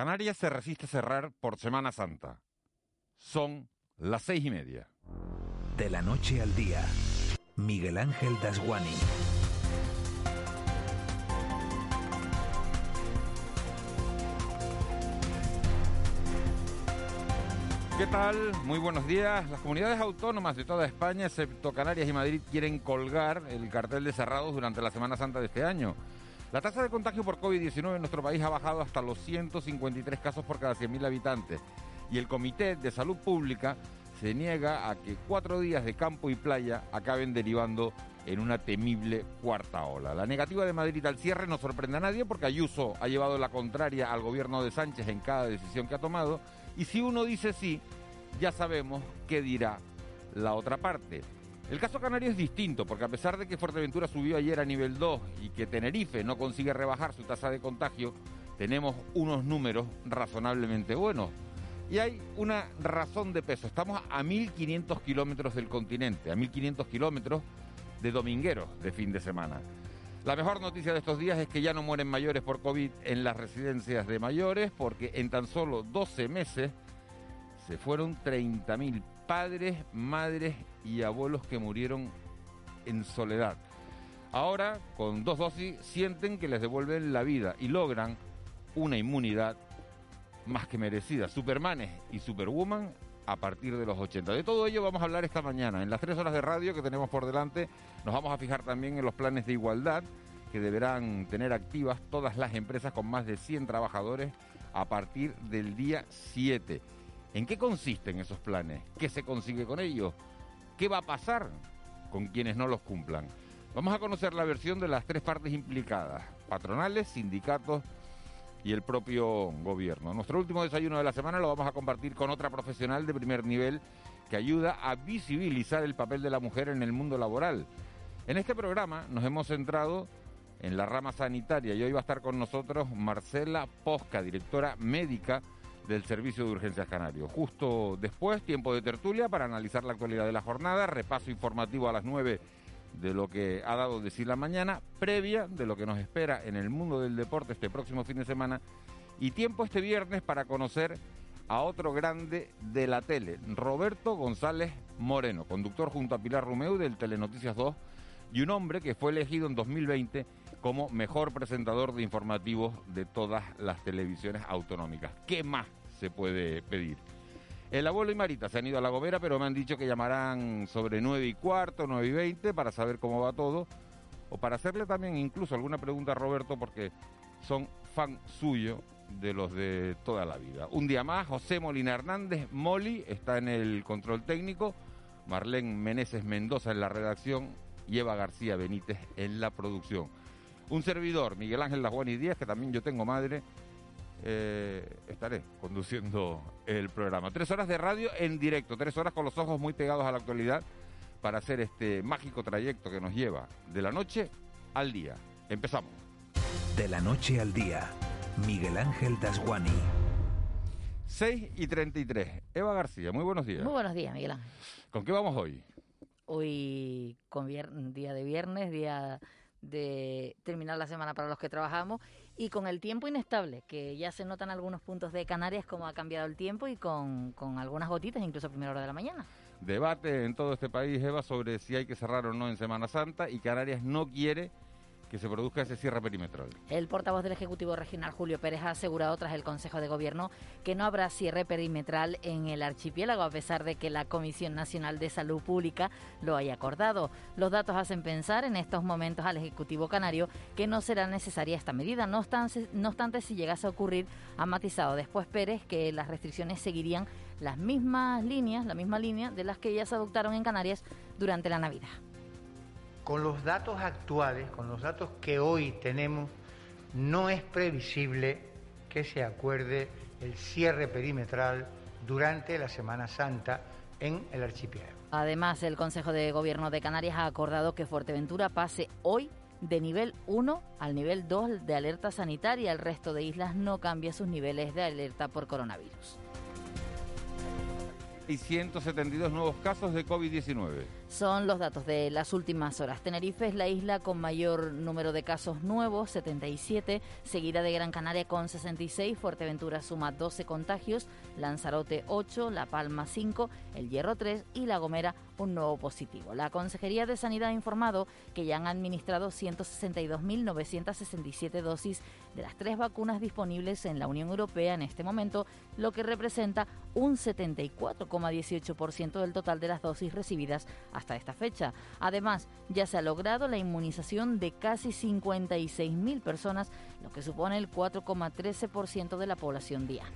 Canarias se resiste a cerrar por Semana Santa. Son las seis y media. De la noche al día, Miguel Ángel Dasguani. ¿Qué tal? Muy buenos días. Las comunidades autónomas de toda España, excepto Canarias y Madrid, quieren colgar el cartel de cerrados durante la Semana Santa de este año. La tasa de contagio por COVID-19 en nuestro país ha bajado hasta los 153 casos por cada 100.000 habitantes y el Comité de Salud Pública se niega a que cuatro días de campo y playa acaben derivando en una temible cuarta ola. La negativa de Madrid al cierre no sorprende a nadie porque Ayuso ha llevado la contraria al gobierno de Sánchez en cada decisión que ha tomado y si uno dice sí, ya sabemos qué dirá la otra parte. El caso canario es distinto, porque a pesar de que Fuerteventura subió ayer a nivel 2 y que Tenerife no consigue rebajar su tasa de contagio, tenemos unos números razonablemente buenos. Y hay una razón de peso. Estamos a 1.500 kilómetros del continente, a 1.500 kilómetros de domingueros de fin de semana. La mejor noticia de estos días es que ya no mueren mayores por COVID en las residencias de mayores, porque en tan solo 12 meses se fueron 30.000 padres, madres y abuelos que murieron en soledad. Ahora, con dos dosis, sienten que les devuelven la vida y logran una inmunidad más que merecida. Supermanes y Superwoman a partir de los 80. De todo ello vamos a hablar esta mañana. En las tres horas de radio que tenemos por delante nos vamos a fijar también en los planes de igualdad que deberán tener activas todas las empresas con más de 100 trabajadores a partir del día 7. ¿En qué consisten esos planes? ¿Qué se consigue con ellos? ¿Qué va a pasar con quienes no los cumplan? Vamos a conocer la versión de las tres partes implicadas, patronales, sindicatos y el propio gobierno. Nuestro último desayuno de la semana lo vamos a compartir con otra profesional de primer nivel que ayuda a visibilizar el papel de la mujer en el mundo laboral. En este programa nos hemos centrado en la rama sanitaria y hoy va a estar con nosotros Marcela Posca, directora médica del Servicio de Urgencias Canario. Justo después, tiempo de tertulia para analizar la actualidad de la jornada, repaso informativo a las 9 de lo que ha dado decir la mañana, previa de lo que nos espera en el mundo del deporte este próximo fin de semana y tiempo este viernes para conocer a otro grande de la tele, Roberto González Moreno, conductor junto a Pilar Rumeu del Telenoticias 2 y un hombre que fue elegido en 2020 como mejor presentador de informativos de todas las televisiones autonómicas. ¿Qué más se puede pedir? El abuelo y Marita se han ido a La Gomera, pero me han dicho que llamarán sobre 9 y cuarto, 9 y 20 para saber cómo va todo. O para hacerle también incluso alguna pregunta a Roberto, porque son fan suyo de los de toda la vida. Un día más, José Molina Hernández, Moli, está en el control técnico, Marlene Meneses Mendoza en la redacción Eva García Benítez en la producción. Un servidor, Miguel Ángel y Díaz, que también yo tengo madre, eh, estaré conduciendo el programa. Tres horas de radio en directo, tres horas con los ojos muy pegados a la actualidad para hacer este mágico trayecto que nos lleva de la noche al día. Empezamos. De la noche al día, Miguel Ángel Dasguani. 6 y 33. Eva García, muy buenos días. Muy buenos días, Miguel Ángel. ¿Con qué vamos hoy? Hoy con día de viernes, día de terminar la semana para los que trabajamos y con el tiempo inestable, que ya se notan algunos puntos de Canarias como ha cambiado el tiempo y con, con algunas gotitas incluso a primera hora de la mañana. Debate en todo este país, Eva, sobre si hay que cerrar o no en Semana Santa y Canarias no quiere que se produzca ese cierre perimetral. El portavoz del Ejecutivo Regional, Julio Pérez, ha asegurado tras el Consejo de Gobierno que no habrá cierre perimetral en el archipiélago, a pesar de que la Comisión Nacional de Salud Pública lo haya acordado. Los datos hacen pensar en estos momentos al Ejecutivo Canario que no será necesaria esta medida. No obstante, si llegase a ocurrir, ha matizado después Pérez que las restricciones seguirían las mismas líneas, la misma línea de las que ya se adoptaron en Canarias durante la Navidad. Con los datos actuales, con los datos que hoy tenemos, no es previsible que se acuerde el cierre perimetral durante la Semana Santa en el archipiélago. Además, el Consejo de Gobierno de Canarias ha acordado que Fuerteventura pase hoy de nivel 1 al nivel 2 de alerta sanitaria. El resto de islas no cambia sus niveles de alerta por coronavirus. Y 172 nuevos casos de COVID-19. Son los datos de las últimas horas. Tenerife es la isla con mayor número de casos nuevos, 77, seguida de Gran Canaria con 66, Fuerteventura suma 12 contagios, Lanzarote 8, La Palma 5, El Hierro 3 y La Gomera un nuevo positivo. La Consejería de Sanidad ha informado que ya han administrado 162.967 dosis de las tres vacunas disponibles en la Unión Europea en este momento, lo que representa un 74,18% del total de las dosis recibidas esta fecha. Además, ya se ha logrado la inmunización de casi 56.000 personas, lo que supone el 4,13% de la población diana.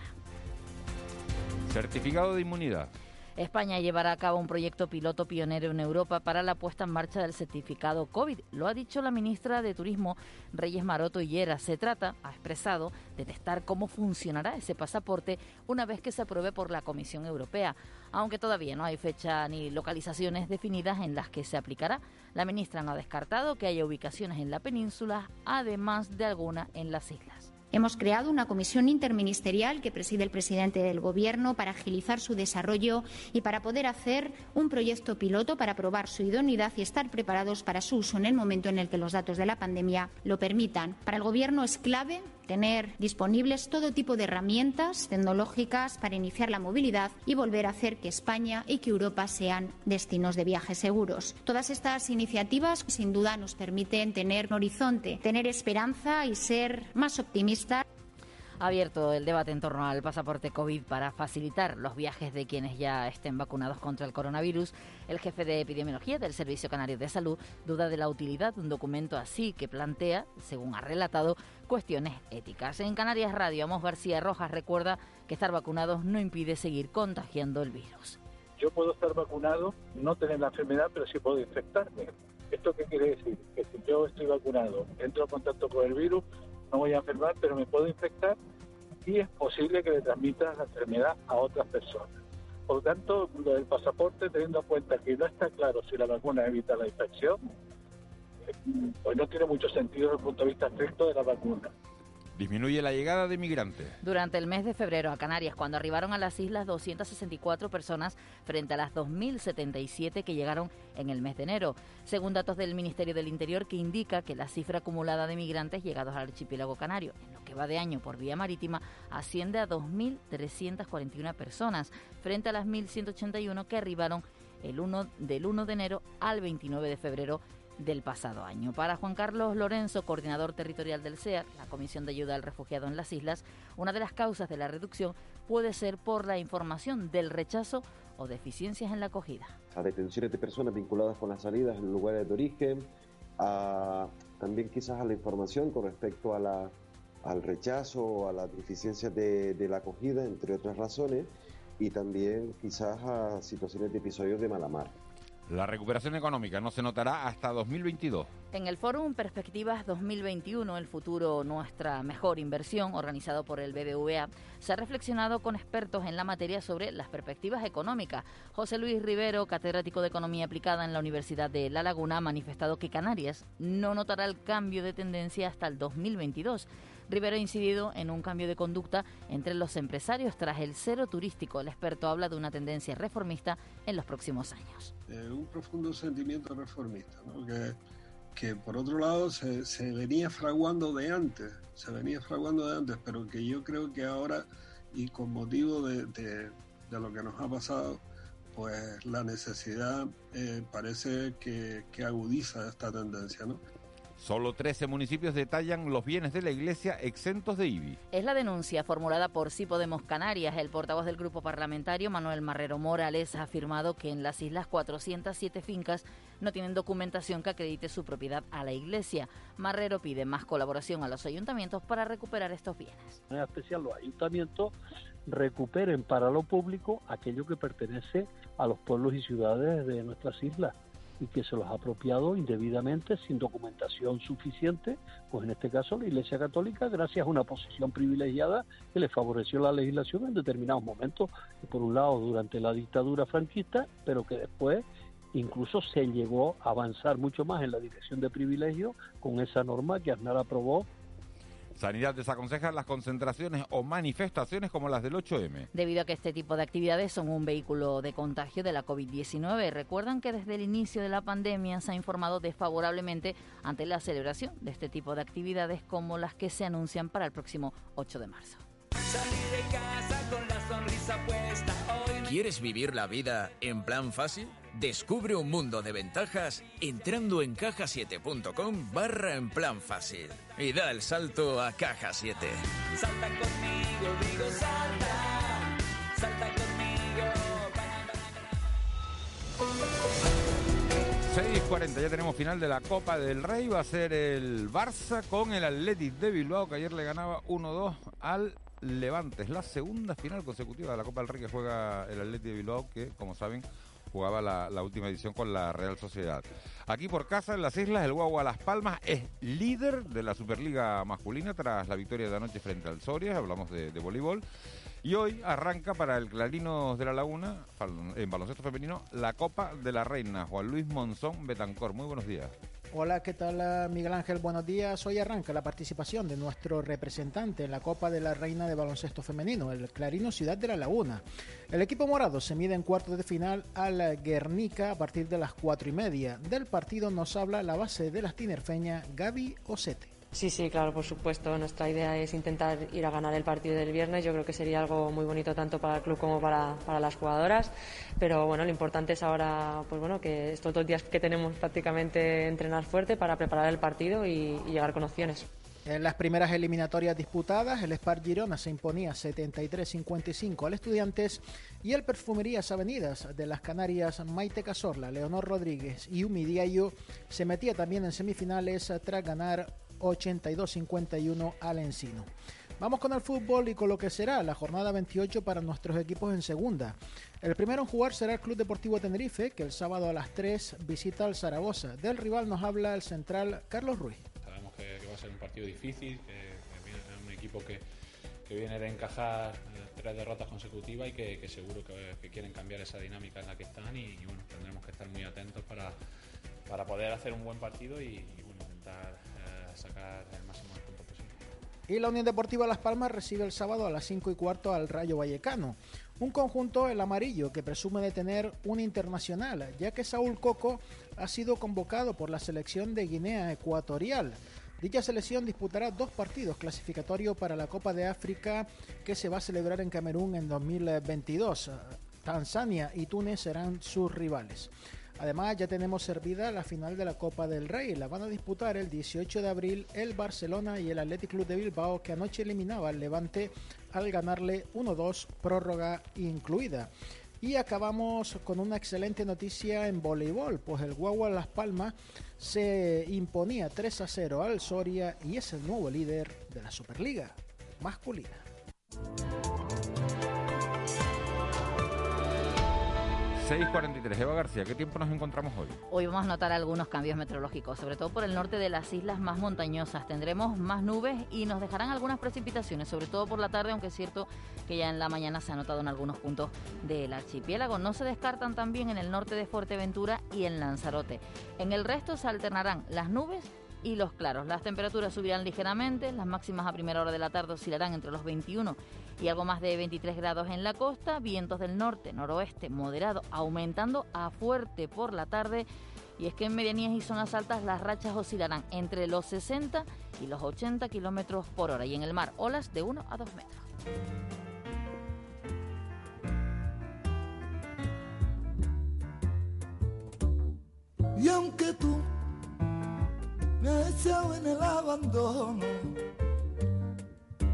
Certificado de inmunidad. España llevará a cabo un proyecto piloto pionero en Europa para la puesta en marcha del certificado COVID. Lo ha dicho la ministra de Turismo, Reyes Maroto Hillera. Se trata, ha expresado, de testar cómo funcionará ese pasaporte una vez que se apruebe por la Comisión Europea. Aunque todavía no hay fecha ni localizaciones definidas en las que se aplicará, la ministra no ha descartado que haya ubicaciones en la península, además de alguna en las islas. Hemos creado una comisión interministerial que preside el presidente del Gobierno para agilizar su desarrollo y para poder hacer un proyecto piloto para probar su idoneidad y estar preparados para su uso en el momento en el que los datos de la pandemia lo permitan. Para el Gobierno es clave tener disponibles todo tipo de herramientas tecnológicas para iniciar la movilidad y volver a hacer que España y que Europa sean destinos de viajes seguros. Todas estas iniciativas sin duda nos permiten tener un horizonte, tener esperanza y ser más optimistas ha abierto el debate en torno al pasaporte COVID para facilitar los viajes de quienes ya estén vacunados contra el coronavirus. El jefe de epidemiología del Servicio Canario de Salud duda de la utilidad de un documento así que plantea, según ha relatado, cuestiones éticas. En Canarias Radio, Amos García Rojas recuerda que estar vacunados no impide seguir contagiando el virus. Yo puedo estar vacunado, no tener la enfermedad, pero sí puedo infectarme. ¿Esto qué quiere decir? Que si yo estoy vacunado, entro en contacto con el virus, no voy a enfermar, pero me puedo infectar y es posible que le transmita la enfermedad a otras personas. Por lo tanto, lo del pasaporte, teniendo en cuenta que no está claro si la vacuna evita la infección, eh, pues no tiene mucho sentido desde el punto de vista estricto de la vacuna disminuye la llegada de migrantes. Durante el mes de febrero a Canarias, cuando arribaron a las islas 264 personas frente a las 2.077 que llegaron en el mes de enero, según datos del Ministerio del Interior que indica que la cifra acumulada de migrantes llegados al archipiélago canario en lo que va de año por vía marítima asciende a 2.341 personas frente a las 1.181 que arribaron el 1 del 1 de enero al 29 de febrero del pasado año. Para Juan Carlos Lorenzo, coordinador territorial del CEAR, la Comisión de Ayuda al Refugiado en las Islas, una de las causas de la reducción puede ser por la información del rechazo o deficiencias en la acogida. A detenciones de personas vinculadas con las salidas en lugares de origen, también quizás a la información con respecto a la, al rechazo o a las deficiencias de, de la acogida, entre otras razones, y también quizás a situaciones de episodios de mala mar. La recuperación económica no se notará hasta 2022. En el Fórum Perspectivas 2021, el futuro nuestra mejor inversión, organizado por el BBVA, se ha reflexionado con expertos en la materia sobre las perspectivas económicas. José Luis Rivero, catedrático de Economía Aplicada en la Universidad de La Laguna, ha manifestado que Canarias no notará el cambio de tendencia hasta el 2022. Rivero ha incidido en un cambio de conducta entre los empresarios tras el cero turístico. El experto habla de una tendencia reformista en los próximos años. Eh, un profundo sentimiento reformista, que, por otro lado se, venía fraguando de antes, se venía fraguando de antes, pero que yo creo que ahora, y con motivo de, lo que nos ha pasado, pues la necesidad eh, parece que agudiza esta tendencia, ¿no? Solo 13 municipios detallan los bienes de la iglesia exentos de IBI. Es la denuncia formulada por Sí Podemos Canarias. El portavoz del grupo parlamentario, Manuel Marrero Morales, ha afirmado que en las islas 407 fincas no tienen documentación que acredite su propiedad a la iglesia. Marrero pide más colaboración a los ayuntamientos para recuperar estos bienes. En especial los ayuntamientos recuperen para lo público aquello que pertenece a los pueblos y ciudades de nuestras islas y que se los ha apropiado indebidamente sin documentación suficiente, pues en este caso la Iglesia Católica, gracias a una posición privilegiada que le favoreció la legislación en determinados momentos, por un lado durante la dictadura franquista, pero que después incluso se llegó a avanzar mucho más en la dirección de privilegio con esa norma que Aznar aprobó Sanidad desaconseja las concentraciones o manifestaciones como las del 8M. Debido a que este tipo de actividades son un vehículo de contagio de la COVID-19, recuerdan que desde el inicio de la pandemia se ha informado desfavorablemente ante la celebración de este tipo de actividades como las que se anuncian para el próximo 8 de marzo. ¿Quieres vivir la vida en plan fácil? Descubre un mundo de ventajas entrando en cajasiete.com barra en plan fácil y da el salto a Caja 7. Salta conmigo, digo salta, salta conmigo. 6.40, ya tenemos final de la Copa del Rey. Va a ser el Barça con el Athletic de Bilbao, que ayer le ganaba 1-2 al Levante. Es la segunda final consecutiva de la Copa del Rey que juega el Athletic de Bilbao, que, como saben, jugaba la, última edición con la Real Sociedad. Aquí por casa, en las islas, el Guagua Las Palmas es líder de la Superliga masculina tras la victoria de anoche frente al Soria, hablamos de, de voleibol. Y hoy arranca para el Clarinos de la Laguna, en baloncesto femenino, la Copa de la Reina. Juan Luis Monzón Betancor, muy buenos días. Hola, ¿qué tal ah, Miguel Ángel? Buenos días. Hoy arranca la participación de nuestro representante en la Copa de la Reina de Baloncesto Femenino, el Clarino Ciudad de la Laguna. El equipo morado se mide en cuartos de final al Guernica a partir de las cuatro y media. Del partido nos habla la base de las tinerfeña Gaby Osete. Sí, sí, claro, por supuesto. Nuestra idea es intentar ir a ganar el partido del viernes. Yo creo que sería algo muy bonito tanto para el club como para, las jugadoras. Pero bueno, lo importante es ahora, pues bueno, que estos dos días que tenemos prácticamente entrenar fuerte para preparar el partido y, llegar con opciones. En las primeras eliminatorias disputadas, el Spar Girona se imponía 73-55 al Estudiantes y el Perfumerías Avenidas de las Canarias Maite Casorla, Leonor Rodríguez y Umi se metía también en semifinales tras ganar 82-51 al Encino. Vamos con el fútbol y con lo que será la jornada 28 para nuestros equipos en segunda. El primero en jugar será el Club Deportivo Tenerife, que el sábado a las 3 visita al Zaragoza. Del rival nos habla el central Carlos Ruiz. Sabemos que, va a ser un partido difícil, que, es un equipo que, viene de encajar eh, tres derrotas consecutivas y que, seguro que, quieren cambiar esa dinámica en la que están y, bueno, tendremos que estar muy atentos para, para poder hacer un buen partido y, y bueno, intentar sacar el máximo de puntos posible. Y la Unión Deportiva Las Palmas recibe el sábado a las 5 y cuarto al Rayo Vallecano. Un conjunto, el amarillo, que presume de tener un internacional, ya que Saúl Coco ha sido convocado por la selección de Guinea Ecuatorial. Dicha selección disputará dos partidos clasificatorios para la Copa de África que se va a celebrar en Camerún en 2022. Tanzania y Túnez serán sus rivales. Además, ya tenemos servida la final de la Copa del Rey. La van a disputar el 18 de abril el Barcelona y el Athletic Club de Bilbao, que anoche eliminaba al Levante al ganarle 1-2, prórroga incluida. Y acabamos con una excelente noticia en voleibol, pues el Guagua Las Palmas se imponía 3 a 0 al Soria y es el nuevo líder de la Superliga masculina. 6.43, Eva García, ¿qué tiempo nos encontramos hoy? Hoy vamos a notar algunos cambios meteorológicos, sobre todo por el norte de las islas más montañosas. Tendremos más nubes y nos dejarán algunas precipitaciones, sobre todo por la tarde, aunque es cierto que ya en la mañana se ha notado en algunos puntos del archipiélago. No se descartan también en el norte de Fuerteventura y en Lanzarote. En el resto se alternarán las nubes y los claros. Las temperaturas subirán ligeramente, las máximas a primera hora de la tarde oscilarán entre los 21 y algo más de 23 grados en la costa, vientos del norte, noroeste, moderado, aumentando a fuerte por la tarde. Y es que en medianías y zonas altas las rachas oscilarán entre los 60 y los 80 kilómetros por hora. Y en el mar, olas de 1 a 2 metros. Y aunque tú me has en el abandono,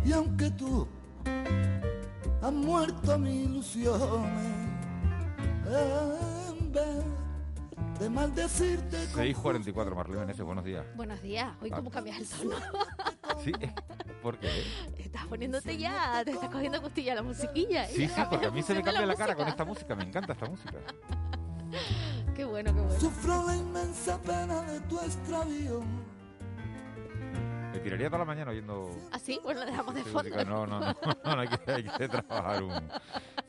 y aunque tú han muerto mis ilusiones. En vez de maldecirte. 6.44, Marlene ese buenos días. Buenos días. Hoy, ¿cómo cambias el tono? Sí, ¿por qué? Estás poniéndote ya, te estás cogiendo costilla la musiquilla. Sí, sí, porque a mí se me cambia la, cara con esta música, me encanta esta música. qué bueno, qué bueno. Sufro la inmensa pena de tu extravío me tiraría toda la mañana oyendo. ¿Ah, sí? Bueno, lo dejamos de fondo. No, no, no, no, hay, que, hay que trabajar un.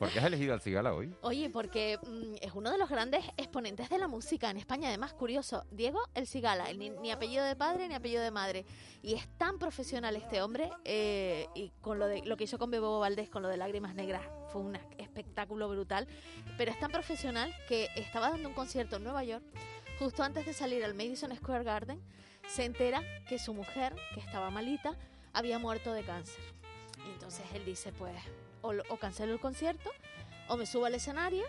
¿Por qué has elegido al Cigala hoy? Oye, porque mm, es uno de los grandes exponentes de la música en España. Además, curioso, Diego El Cigala, ni apellido de padre ni apellido de madre. Y es tan profesional este hombre, eh, y con lo, de, lo que hizo con Bebo Valdés, con lo de Lágrimas Negras, fue un espectáculo brutal. Pero es tan profesional que estaba dando un concierto en Nueva York, justo antes de salir al Madison Square Garden, se entera que su mujer, que estaba malita, había muerto de cáncer. Y entonces él dice, pues, o, o cancelo el concierto, o me subo al escenario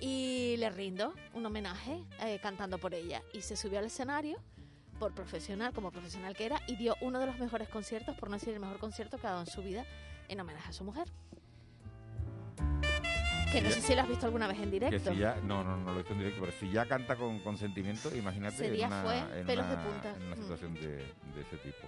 y le rindo un homenaje eh, cantando por ella. Y se subió al escenario, por profesional, como profesional que era, y dio uno de los mejores conciertos, por no decir el mejor concierto que ha dado en su vida, en homenaje a su mujer. Que no sé si lo has visto alguna vez en Que directo. si ya, no, no, no lo he visto en directo, pero si ya canta con, con sentimiento, imagínate en una, en pelos de una- punta. en una Mm. situación de, de ese tipo.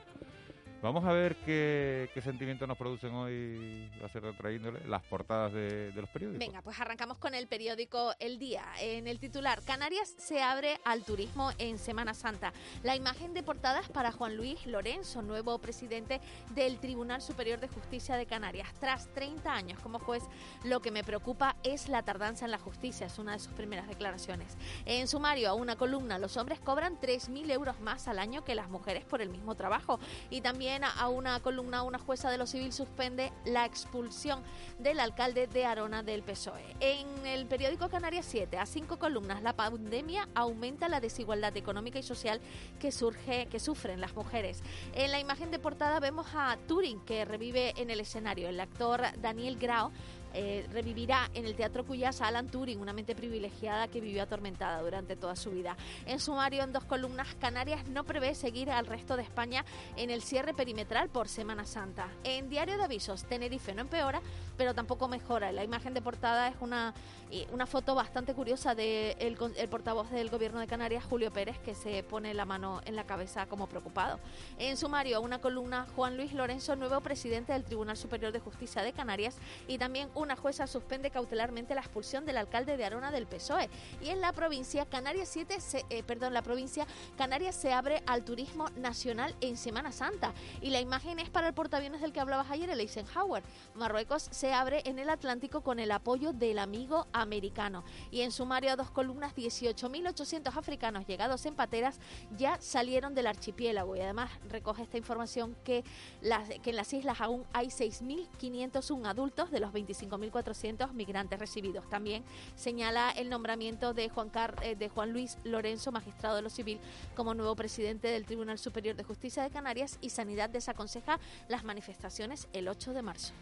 Vamos a ver qué, qué sentimientos nos producen hoy, va a las portadas de, los periódicos. Venga, pues arrancamos con el periódico El Día. En el titular, Canarias se abre al turismo en Semana Santa. La imagen de portada es para Juan Luis Lorenzo, nuevo presidente del Tribunal Superior de Justicia de Canarias. Tras 30 años como juez, lo que me preocupa es la tardanza en la justicia, es una de sus primeras declaraciones. En sumario, a una columna, los hombres cobran 3.000 euros más al año que las mujeres por el mismo trabajo. Y a una columna, una jueza de lo civil suspende la expulsión del alcalde de Arona del PSOE. En el periódico Canarias 7, a cinco columnas, la pandemia aumenta la desigualdad económica y social que surge, que sufren las mujeres. En la imagen de portada vemos a Turing que revive en el escenario. El actor Daniel Grau eh, revivirá en el Teatro Cuyas a Alan Turing, una mente privilegiada que vivió atormentada durante toda su vida. En sumario, en dos columnas, Canarias no prevé seguir al resto de España en el cierre perimetral por Semana Santa. En Diario de Avisos, Tenerife no empeora, pero tampoco mejora. La imagen de portada es una, eh, una foto bastante curiosa del de el, portavoz del Gobierno de Canarias, Julio Pérez, que se pone la mano en la cabeza como preocupado. En sumario, una columna, Juan Luis Lorenzo, nuevo presidente del Tribunal Superior de Justicia de Canarias, y también una jueza suspende cautelarmente la expulsión del alcalde de Arona del PSOE. Y en la provincia, Canarias 7, se- eh, perdón, la provincia Canarias se abre al turismo nacional en Semana Santa. Y la imagen es para el portaaviones del que hablabas ayer, el Eisenhower. Marruecos se abre en el Atlántico con el apoyo del amigo americano. Y en sumario a dos columnas, 18.800 africanos llegados en pateras ya salieron del archipiélago. Y además recoge esta información que, en las islas aún hay 6.501 adultos de los 25.400 migrantes recibidos. También señala el nombramiento de Juan, Car- eh, de Juan Luis Lorenzo, magistrado de lo civil, como nuevo presidente del Tribunal Superior de Justicia de Canarias y Sanidad desaconseja las manifestaciones el 8 de marzo.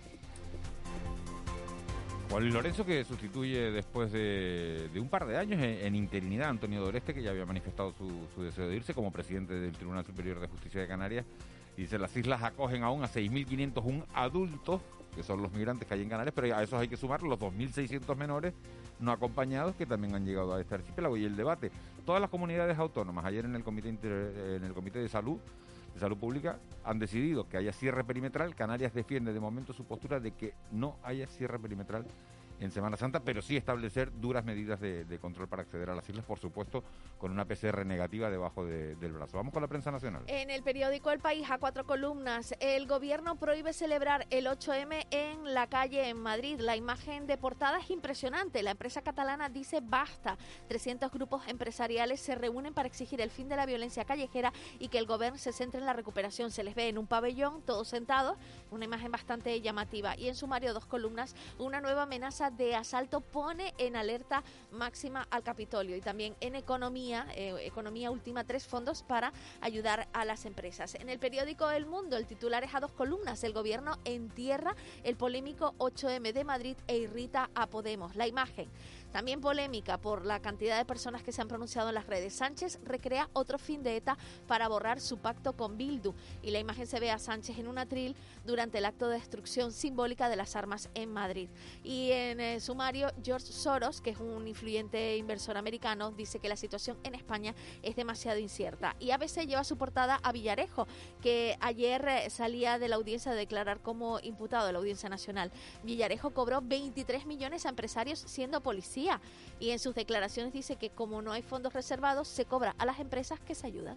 Juan Lorenzo que sustituye después de, un par de años en, en interinidad Antonio Doreste, que ya había manifestado su, deseo de irse como presidente del Tribunal Superior de Justicia de Canarias. Dice, las islas acogen aún a 6.501 adultos, que son los migrantes que hay en Canarias, pero a esos hay que sumar los 2.600 menores no acompañados que también han llegado a este archipiélago. Y el debate, todas las comunidades autónomas, ayer en el Comité, Inter- en el comité de Salud, de Salud Pública han decidido que haya cierre perimetral. Canarias defiende de momento su postura de que no haya cierre perimetral en Semana Santa, pero sí establecer duras medidas de, control para acceder a las islas, por supuesto, con una PCR negativa debajo de- del brazo. Vamos con la prensa nacional. En el periódico El País, a cuatro columnas, el gobierno prohíbe celebrar el 8M en la calle en Madrid. La imagen de portada es impresionante. La empresa catalana dice basta. 300 grupos empresariales se reúnen para exigir el fin de la violencia callejera y que el gobierno se centre en la recuperación. Se les ve en un pabellón, todos sentados, una imagen bastante llamativa. Y en sumario, dos columnas, una nueva amenaza de asalto pone en alerta máxima al Capitolio. Y también en economía, eh, economía última, tres fondos para ayudar a las empresas. En el periódico El Mundo, el titular es a dos columnas. El gobierno entierra el polémico 8M de Madrid e irrita a Podemos. La imagen. También polémica por la cantidad de personas que se han pronunciado en las redes. Sánchez recrea otro fin de ETA para borrar su pacto con Bildu. Y la imagen se ve a Sánchez en un atril durante el acto de destrucción simbólica de las armas en Madrid. Y en eh, sumario, George Soros, que es un influyente inversor americano, dice que la situación en España es demasiado incierta. Y ABC lleva su portada a Villarejo, que ayer eh, salía de la audiencia de declarar como imputado de la Audiencia Nacional. Villarejo cobró 23 millones a empresarios siendo policía y en sus declaraciones dice que como no hay fondos reservados, se cobra a las empresas que se ayudan.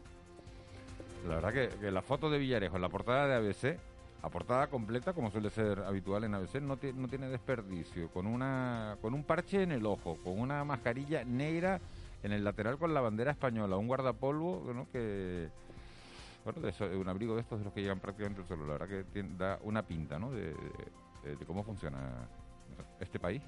La verdad que, que la foto de Villarejo en la portada de ABC a portada completa, como suele ser habitual en ABC, no, no tiene desperdicio, con, una, con un parche en el ojo, con una mascarilla negra en el lateral con la bandera española, un guardapolvo ¿no? que... Bueno, de un abrigo de estos de los que llegan prácticamente el verdad que da una pinta ¿no? de cómo funciona este país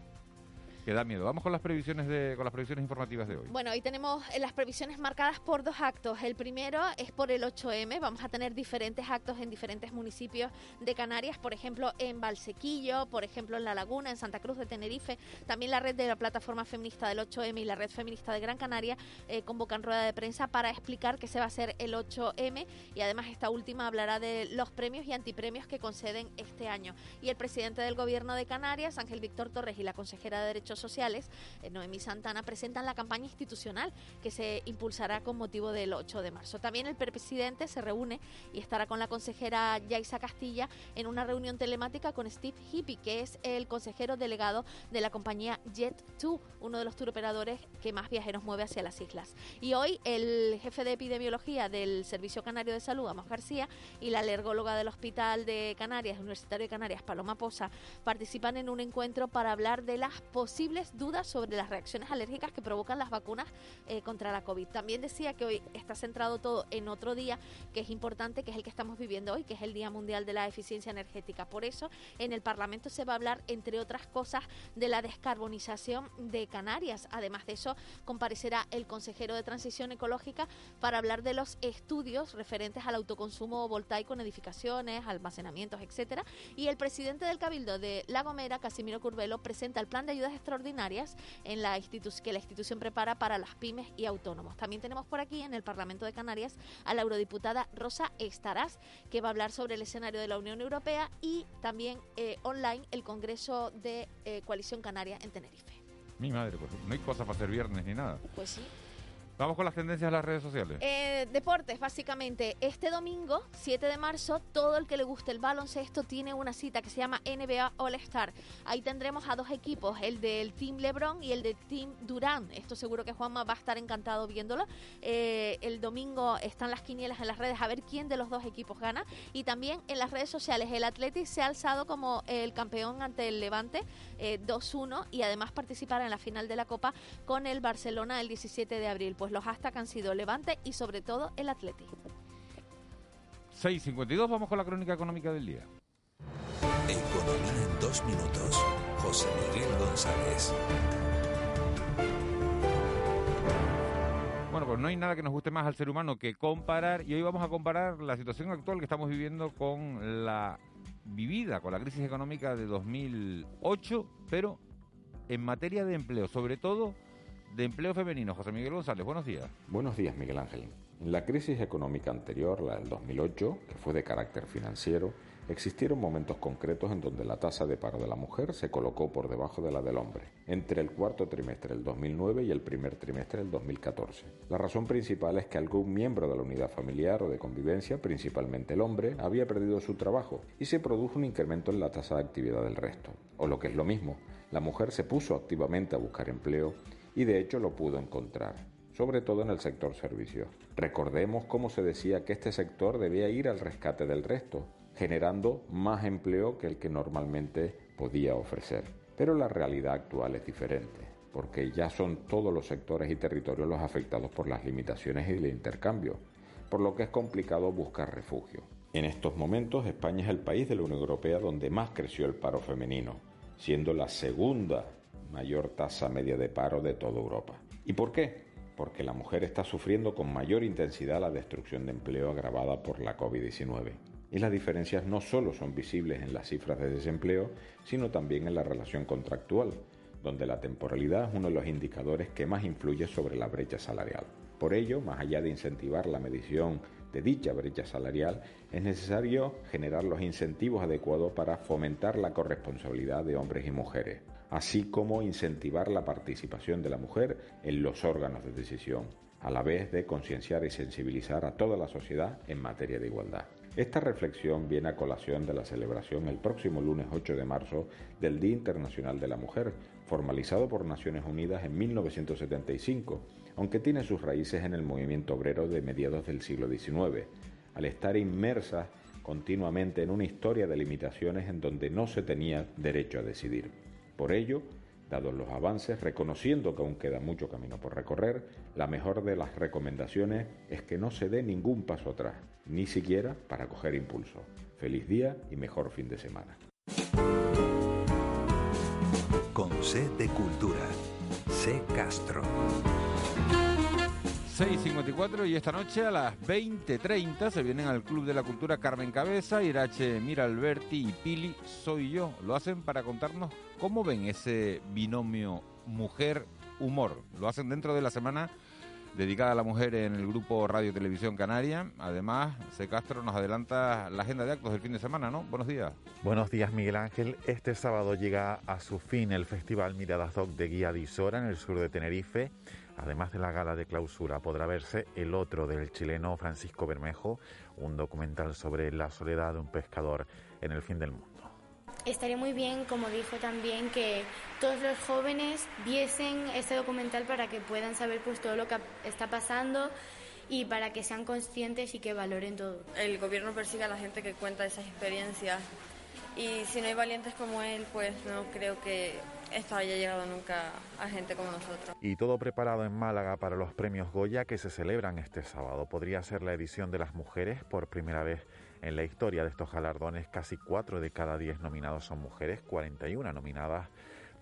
que da miedo. Vamos con las previsiones de, con las previsiones informativas de hoy. Bueno, hoy tenemos eh, las previsiones marcadas por dos actos. El primero es por el 8M. Vamos a tener diferentes actos en diferentes municipios de Canarias, por ejemplo, en Valsequillo, por ejemplo, en La Laguna, en Santa Cruz de Tenerife. También la red de la plataforma feminista del 8M y la red feminista de Gran Canaria eh, convocan rueda de prensa para explicar qué se va a hacer el 8M y además esta última hablará de los premios y antipremios que conceden este año. Y el presidente del gobierno de Canarias, Ángel Víctor Torres, y la consejera de Derechos Sociales, eh, Noemí Santana, presentan la campaña institucional que se impulsará con motivo del 8 de marzo. También el presidente se reúne y estará con la consejera Yaisa Castilla en una reunión telemática con Steve Hippie, que es el consejero delegado de la compañía Jet2, uno de los turoperadores que más viajeros mueve hacia las islas. Y hoy el jefe de epidemiología del Servicio Canario de Salud, Amos García, y la alergóloga del Hospital de Canarias, Universitario de Canarias, Paloma Poza, participan en un encuentro para hablar de las dudas sobre las reacciones alérgicas que provocan las vacunas eh, contra la COVID. También decía que hoy está centrado todo en otro día que es importante, que es el que estamos viviendo hoy, que es el Día Mundial de la Eficiencia Energética. Por eso, en el Parlamento se va a hablar, entre otras cosas, de la descarbonización de Canarias. Además de eso, comparecerá el consejero de Transición Ecológica para hablar de los estudios referentes al autoconsumo voltaico en edificaciones, almacenamientos, etcétera. Y el presidente del Cabildo de La Gomera, Casimiro Curvelo, presenta el plan de ayudas extraordinarias en la que la institución prepara para las pymes y autónomos. También tenemos por aquí en el Parlamento de Canarias a la eurodiputada Rosa Estarás, que va a hablar sobre el escenario de la Unión Europea y también eh, online el Congreso de eh, Coalición Canaria en Tenerife. Mi madre, pues no hay cosa para hacer viernes ni nada. Pues sí. Vamos con las tendencias de las redes sociales. Eh, deportes, básicamente. Este domingo, 7 de marzo, todo el que le guste el baloncesto tiene una cita que se llama NBA All Star. Ahí tendremos a dos equipos, el del Team LeBron y el del Team Durán. Esto seguro que Juanma va a estar encantado viéndolo. Eh, el domingo están las quinielas en las redes a ver quién de los dos equipos gana. Y también en las redes sociales, el Athletic se ha alzado como el campeón ante el Levante 2-1 eh, y además participará en la final de la Copa con el Barcelona el 17 de abril. Pues los hashtags han sido Levante y sobre todo el Atlético. 6.52, vamos con la crónica económica del día. Economía en dos minutos. José Miguel González. Bueno, pues no hay nada que nos guste más al ser humano que comparar y hoy vamos a comparar la situación actual que estamos viviendo con la vivida, con la crisis económica de 2008, pero en materia de empleo, sobre todo de Empleo Femenino. José Miguel González, buenos días. Buenos días, Miguel Ángel. En la crisis económica anterior, la del 2008, que fue de carácter financiero, existieron momentos concretos en donde la tasa de paro de la mujer se colocó por debajo de la del hombre, entre el cuarto trimestre del 2009 y el primer trimestre del 2014. La razón principal es que algún miembro de la unidad familiar o de convivencia, principalmente el hombre, había perdido su trabajo y se produjo un incremento en la tasa de actividad del resto. O lo que es lo mismo, la mujer se puso activamente a buscar empleo y de hecho lo pudo encontrar, sobre todo en el sector servicios. Recordemos cómo se decía que este sector debía ir al rescate del resto, generando más empleo que el que normalmente podía ofrecer. Pero la realidad actual es diferente, porque ya son todos los sectores y territorios los afectados por las limitaciones y el intercambio, por lo que es complicado buscar refugio. En estos momentos España es el país de la Unión Europea donde más creció el paro femenino, siendo la segunda mayor tasa media de paro de toda Europa. ¿Y por qué? Porque la mujer está sufriendo con mayor intensidad la destrucción de empleo agravada por la COVID-19. Y las diferencias no solo son visibles en las cifras de desempleo, sino también en la relación contractual, donde la temporalidad es uno de los indicadores que más influye sobre la brecha salarial. Por ello, más allá de incentivar la medición de dicha brecha salarial, es necesario generar los incentivos adecuados para fomentar la corresponsabilidad de hombres y mujeres, así como incentivar la participación de la mujer en los órganos de decisión, a la vez de concienciar y sensibilizar a toda la sociedad en materia de igualdad. Esta reflexión viene a colación de la celebración el próximo lunes 8 de marzo del Día Internacional de la Mujer, formalizado por Naciones Unidas en 1975, aunque tiene sus raíces en el movimiento obrero de mediados del siglo XIX. Al estar inmersas continuamente en una historia de limitaciones en donde no se tenía derecho a decidir. Por ello, dados los avances, reconociendo que aún queda mucho camino por recorrer, la mejor de las recomendaciones es que no se dé ningún paso atrás, ni siquiera para coger impulso. Feliz día y mejor fin de semana. Con C de Cultura. C Castro. 6.54 y esta noche a las 20.30 se vienen al Club de la Cultura Carmen Cabeza, Irache Mira Alberti y Pili Soy Yo. Lo hacen para contarnos cómo ven ese binomio mujer-humor. Lo hacen dentro de la semana dedicada a la mujer en el grupo Radio Televisión Canaria. Además, C. Castro nos adelanta la agenda de actos del fin de semana, ¿no? Buenos días. Buenos días, Miguel Ángel. Este sábado llega a su fin el Festival Miradas Doc de Guía de Isora en el sur de Tenerife. Además de la gala de clausura, podrá verse el otro del chileno Francisco Bermejo, un documental sobre la soledad de un pescador en el fin del mundo. Estaría muy bien, como dijo también, que todos los jóvenes viesen este documental para que puedan saber pues todo lo que está pasando y para que sean conscientes y que valoren todo. El gobierno persigue a la gente que cuenta esas experiencias y si no hay valientes como él, pues no creo que esto haya llegado nunca a gente como nosotros. Y todo preparado en Málaga para los premios Goya que se celebran este sábado. Podría ser la edición de las mujeres por primera vez en la historia de estos galardones. Casi 4 de cada 10 nominados son mujeres, 41 nominadas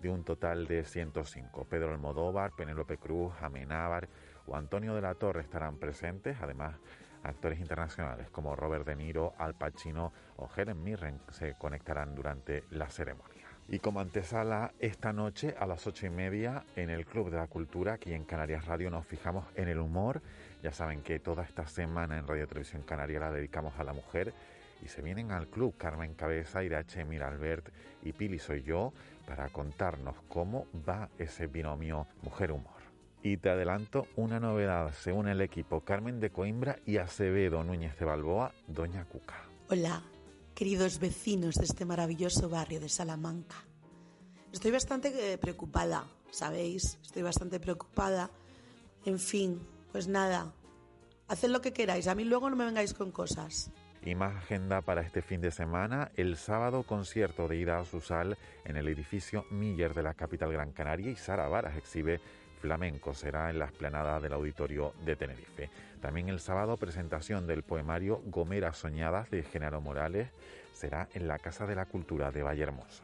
de un total de 105. Pedro Almodóvar, Penélope Cruz, Amenábar o Antonio de la Torre estarán presentes. Además, actores internacionales como Robert De Niro, Al Pacino o Helen Mirren se conectarán durante la ceremonia. Y como antesala, esta noche a las ocho y media en el Club de la Cultura, aquí en Canarias Radio, nos fijamos en el humor. Ya saben que toda esta semana en Radio Televisión Canaria la dedicamos a la mujer y se vienen al club Carmen Cabeza, Irache Miralbert y Pili Soy Yo para contarnos cómo va ese binomio mujer-humor. Y te adelanto una novedad, se une el equipo Carmen de Coimbra y Acevedo Núñez de Balboa, Doña Cuca. Hola, queridos vecinos de este maravilloso barrio de Salamanca. Estoy bastante eh, preocupada, ¿sabéis? Estoy bastante preocupada. En fin, pues nada, haced lo que queráis, a mí luego no me vengáis con cosas. Y más agenda para este fin de semana, el sábado concierto de Ida Susal en el edificio Miller de la capital Gran Canaria y Sara Varas exhibe flamenco, será en la esplanada del auditorio de Tenerife. También el sábado presentación del poemario Gomeras Soñadas de Genaro Morales será en la Casa de la Cultura de Vallehermoso.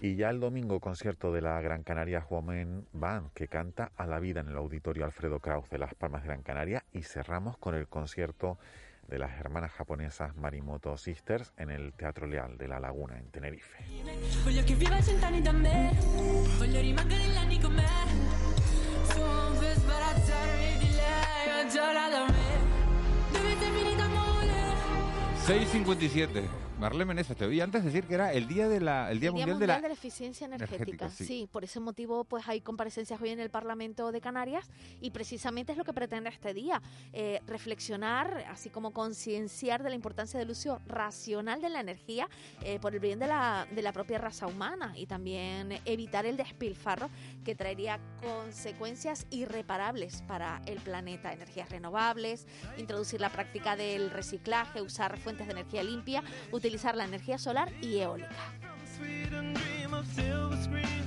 Y ya el domingo concierto de la Gran Canaria Women Band que canta a la vida en el auditorio Alfredo Kraus de Las Palmas de Gran Canaria. Y cerramos con el concierto de las hermanas japonesas Marimoto Sisters en el Teatro Leal de La Laguna, en Tenerife. ...6.57... Marlene Menezes, te oí antes decir que era el día de la el día, mundial, de la, eficiencia energética. sí. por ese motivo pues hay comparecencias hoy en el Parlamento de Canarias y precisamente es lo que pretende este día, eh, reflexionar, así como concienciar de la importancia del uso racional de la energía eh, por el bien de la, de la propia raza humana y también evitar el despilfarro que traería consecuencias irreparables para el planeta, energías renovables, introducir la práctica del reciclaje, usar fuentes de energía limpia, utilizar utilizar la energía solar y eólica.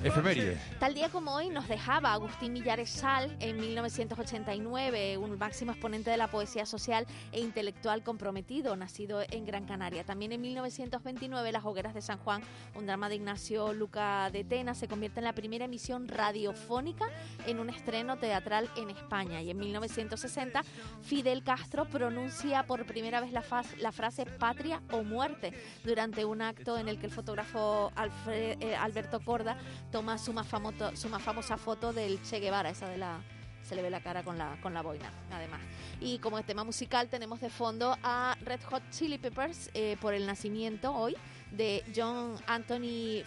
Efeméride. Tal día como hoy nos dejaba Agustín Millares Sal en 1989, un máximo exponente de la poesía social e intelectual comprometido, nacido en Gran Canaria. También en 1929, Las Hogueras de San Juan, un drama de Ignacio Luca de Tena, se convierte en la primera emisión radiofónica en un estreno teatral en España. Y en 1960, Fidel Castro pronuncia por primera vez la, frase patria o muerte durante un acto en el que el fotógrafo eh, Alberto Corda toma su más, famoso, su más famosa foto del Che Guevara, esa de la se le ve la cara con la, con la boina, además. Y como tema musical tenemos de fondo a Red Hot Chili Peppers eh, por el nacimiento hoy de John Anthony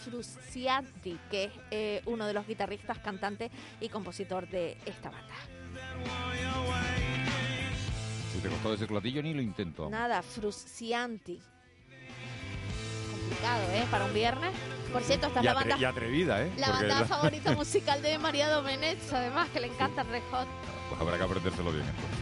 Frusciante, que es eh, uno de los guitarristas, cantante y compositor de esta banda. Si te costó ese platillo ni lo intento. Nada, Frusciante. complicado, ¿eh? Para un viernes. Por cierto, esta es la banda, y atrevida, ¿eh? la banda la- favorita musical de María Domenech, además, que le encanta el Red Hot. Pues habrá que aprendérselo bien entonces.